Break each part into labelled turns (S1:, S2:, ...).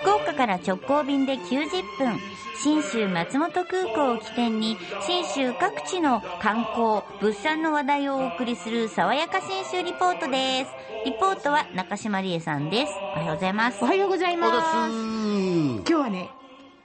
S1: 福岡から直行便で90分、新州松本空港を起点に、新州各地の観光、物産の話題をお送りする、爽やか新州リポートです。リポートは中島理恵さんです。おはようございます。
S2: おはようございます。今日はね、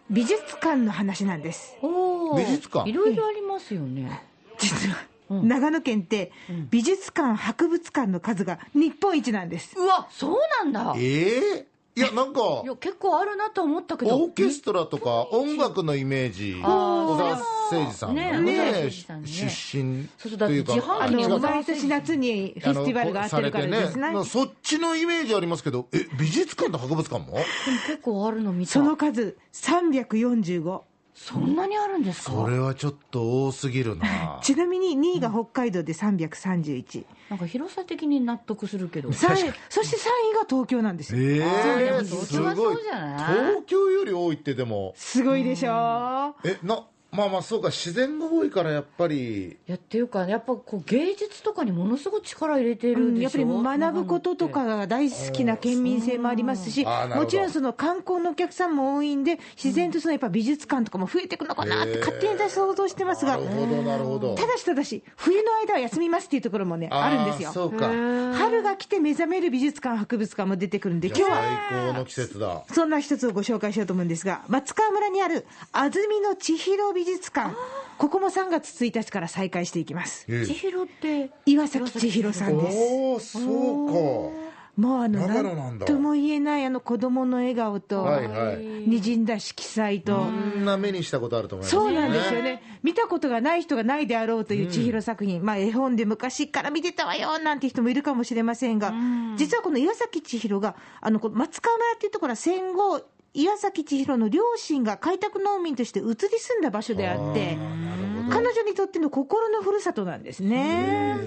S2: 美術館の話なんです。
S1: お
S3: 美術館？
S1: いろいろありますよね。
S2: 実は長野県って美術館博物館の数が日本一なんです。
S1: うわそうなんだ。
S3: ええいやなんか
S1: いや結構あるなと思ったけど。
S3: オーケストラとか音楽のイメージ小沢誠二さんが
S1: ね
S3: ね出身というか
S2: あの毎年夏にフェスティバルがあってるからですね
S3: そっちのイメージありますけどえ美術館と博物館も？
S1: 結構あるの見た。
S2: その数345
S1: そんなにあるんですか？
S3: それはちょっと多すぎるな。
S2: ちなみに2位が北海道で331、
S1: なんか広さ的に納得するけど。
S2: 三位。そして3位が東京なんですよ、
S3: ええ
S1: あー東
S3: す
S1: 京は
S3: ごい
S1: そうじゃない？
S3: 東京より多いってでも。
S2: すごいでしょ
S3: えなまあまあそうか自然が多いからやっぱり。
S1: いやっていうかやっぱこう芸術とかにものすごい力入れて
S2: うん
S1: るでしょ、
S2: やっぱり学ぶこととかが大好きな県民性もありますし、もちろんその観光のお客さんも多いんで、自然とそのやっぱ美術館とかも増えていくのかなって勝手に私想像してますが、
S3: なるほどなるほど。
S2: ただし、ただし、冬の間は休みますっていうところもね、あるんですよ。
S3: ーそうか。
S2: 春が来て目覚める美術館、博物館も出てくるんで、今日は
S3: あ最高の季節だ。
S2: そんな一つをご紹介しようと思うんですが、松川村にある安住の千尋美術館、ここも3月1日から再開していきます。
S3: え
S1: 千尋って
S2: 岩崎千尋さんです。
S3: おおそう
S2: もうあの、
S3: 長野なんだ。
S2: なんとも言えないあの子供の笑顔と、
S3: かはいはい。
S2: にじんだ色彩と、
S3: こんな目にしたことあると思います
S2: そうなんですよね、見たことがない人がないであろうという千尋作品、まあ、絵本で昔から見てたわよなんて人もいるかもしれませんが、実はこの岩崎千尋が、あのこ松川村っていうところは戦後、岩崎千尋の両親が開拓農民として移り住んだ場所であって、彼女にとっての心のふるさとなんですね。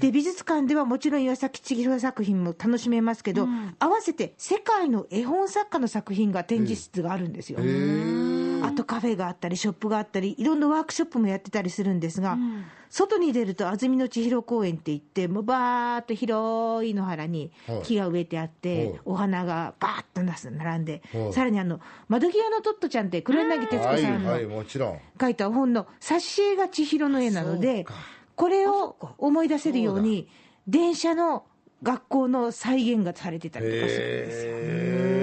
S2: で美術館ではもちろん岩崎千尋作品も楽しめますけど、合わせて世界の絵本作家の作品が展示室があるんですよ。あとカフェがあったり、ショップがあったり、いろんなワークショップもやってたりするんですが、外に出ると安曇野千尋公園って言って、もうバーっと広い野原に
S3: はい。
S2: 木が植えてあって、
S3: はい。
S2: お花がバーっとなす並んで、
S3: はい。
S2: さらにあの窓際のトットちゃんって、黒柳徹子
S3: はい
S2: さんの
S3: はいもちろん。
S2: 書いた本の挿絵が千尋の絵なので、これを思い出せるように、電車の学校の再現がされてたりとかするんですよ。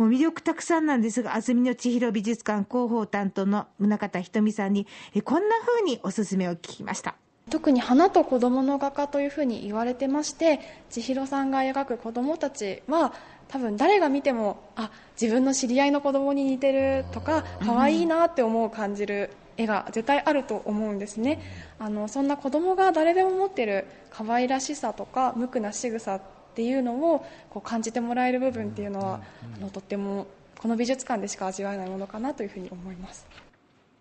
S2: もう魅力たくさんなんですが、安曇野千尋美術館広報担当の宗像ひとみさんに、えこんな風におすすめを聞きました。
S4: 特に花と子供の画家というふうに言われてまして千尋さんが描く子供たちは多分誰が見てもあ自分の知り合いの子供に似てるとか可愛いなって思う感じる絵が絶対あると思うんですねあのそんな子供が誰でも持ってる可愛らしさとか無垢な仕草っていうのをこう感じてもらえる部分っていうのはあのとってもこの美術館でしか味わえないものかなというふうに思います。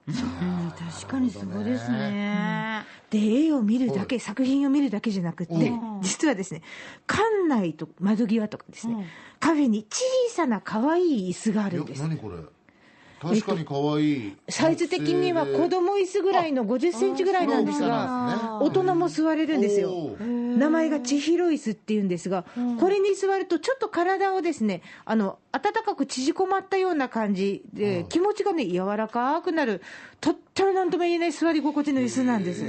S1: 確かにそうですね。
S2: で、絵を見るだけ、作品を見るだけじゃなくって、実はですね、館内と窓際とかですね、カフェに小さな可愛い椅子があるんです。
S3: 何これ？確かに可愛い。
S2: サイズ的には子供椅子ぐらいの50センチぐらいなんですが、大人も座れるんですよ。
S3: お。
S2: 名前が千尋椅子っていうんですが、これに座るとちょっと体をですね、あの、暖かく縮こまったような感じで、気持ちがね、柔らかくなる、とってもなんとも言えない座り心地の椅子なんです。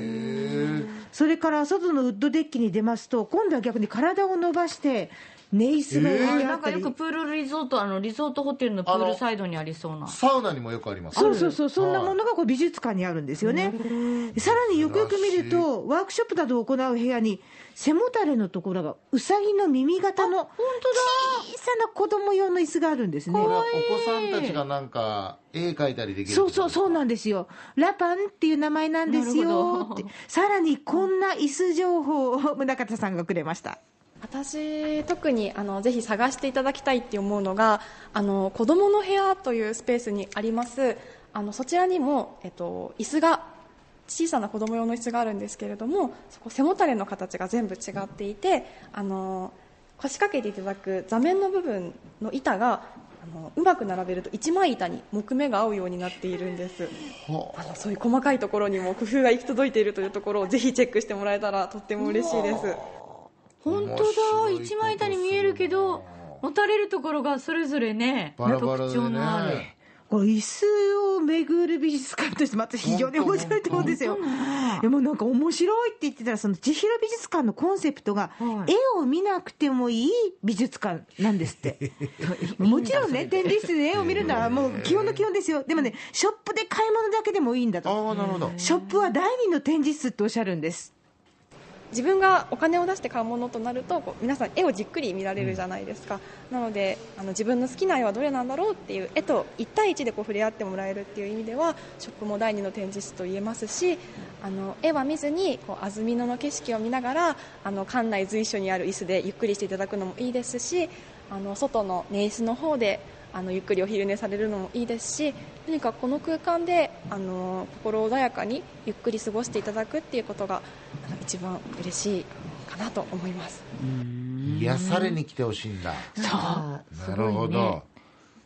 S2: それから外のウッドデッキに出ますと、今度は逆に体を伸ばして、寝椅子が置いてあったり
S1: なんかよくプールリゾートあのリゾートホテルのプールサイドにありそうな
S3: サウナにもよくあります
S2: そうそうそう、そんなものがこう美術館にあるんんですよね。さらによくよく見ると、ワークショップなどを行う部屋に、背もたれのところがうさぎの耳型の小さな子供用の椅子があるんですね。
S3: これはお子さんたちがなんか絵描いたりできる
S2: そうそうそうなんですよ。ラパンっていう名前なんですよって。さらにこんな椅子情報を 宗像さんがくれました。
S4: 私特にあのぜひ探していただきたいって思うのがあの子供の部屋というスペースにあります。あのそちらにも、えっと、椅子が小さな子供用の椅子があるんですけれどもそこ背もたれの形が全部違っていてあの腰掛けていただく座面の部分の板があのうまく並べると一枚板に木目が合うようになっているんです。
S3: は
S4: あ。のそういう細かいところにも工夫が行き届いているというところをぜひチェックしてもらえたらとっても嬉しいです
S1: 本当だ一枚板に見えるけど持たれるところがそれぞれね、
S3: バラバラで
S1: 特徴のある。
S3: ね。
S2: これ椅子を巡る美術館としてまた非常に面白いと思うんですよ。でもなんか面白いって言ってたらその千尋美術館のコンセプトが、
S1: はい
S2: 絵を見なくてもいい美術館なんですって。もちろんね展示室で絵を見るのはもう基本の基本ですよ。でもねショップで買い物だけでもいいんだと。ショップは第二の展示室っておっしゃるんです。
S4: 自分がお金を出して買うものとなるとこう皆さん絵をじっくり見られるじゃないですか、なのであの自分の好きな絵はどれなんだろうっていう絵と1対1でこう触れ合ってもらえるっていう意味ではショップも第二の展示室と言えますしあの絵は見ずにこう安曇野の景色を見ながらあの館内随所にある椅子でゆっくりしていただくのもいいですしあの外の寝椅子の方であのゆっくりお昼寝されるのもいいですし何かこの空間であの心穏やかにゆっくり過ごしていただくっていうことがあの一番嬉しいかなと思います。
S3: 癒されに来てほしいんだ。なるほど。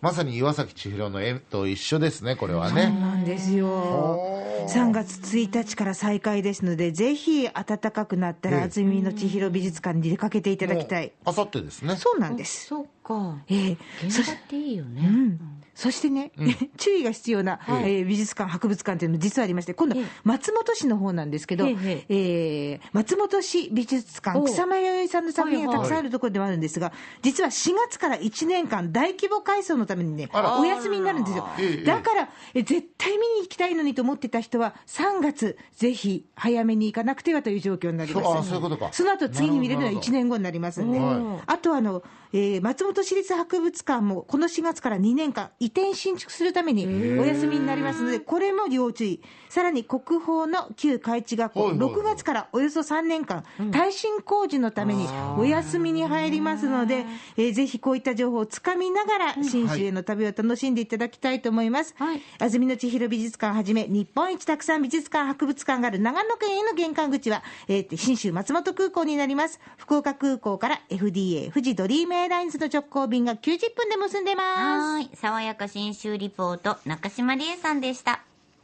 S3: まさに岩崎千尋の絵と一緒ですね、これは
S2: そう
S3: ね。
S2: なんですよ。3月1日から再開ですので、ぜひ暖かくなったら、
S3: ええ
S2: 安曇野千尋美術館に出かけていただきたい。
S3: あさってですね。
S2: そうなんです。
S1: そうか。
S2: ええ
S1: 現場っていいよね。
S2: うん、そしてね、注意が必要な、えー美術館、博物館というのも実はありまして、今度
S1: ええ、
S2: 松本市の方なんですけど、
S1: ええ
S2: えー松本市美術館、草間彌生さんの作品がたくさんあるところではあるんですが、実は4月から1年間、大規模改装のためにね、
S3: あら
S2: お休みになるんですよ
S3: ええ。
S2: だから、え絶対見に行きたいのにと思ってた人は、3月、ぜひ早めに行かなくてはという状況になります。
S3: そうあそういうことか。
S2: その後次に見れるのは1年後になりますんで、
S3: は
S2: あとあの、えー松本市立博物館もこの4月から2年間、移転新築するためにお休みになりますので、これも要注意、さらに国宝の旧海地学校、
S3: はいはいはい。
S2: 6月からおよそ3年間、耐震工事のためにお休みに入りますので、えーぜひこういった情報をつかみながら、新州への旅を楽しんでいただきたいと思います。
S1: はい。
S2: 安曇野千尋美術館はじめ、日本一たくさん美術館、博物館がある長野県への玄関口は、えー新州松本空港になります。福岡空港から FDA、富士ドリームエアラインズの直行便が90分で結んでます。
S1: はい。爽やか新州リポート、中島理恵さんでした。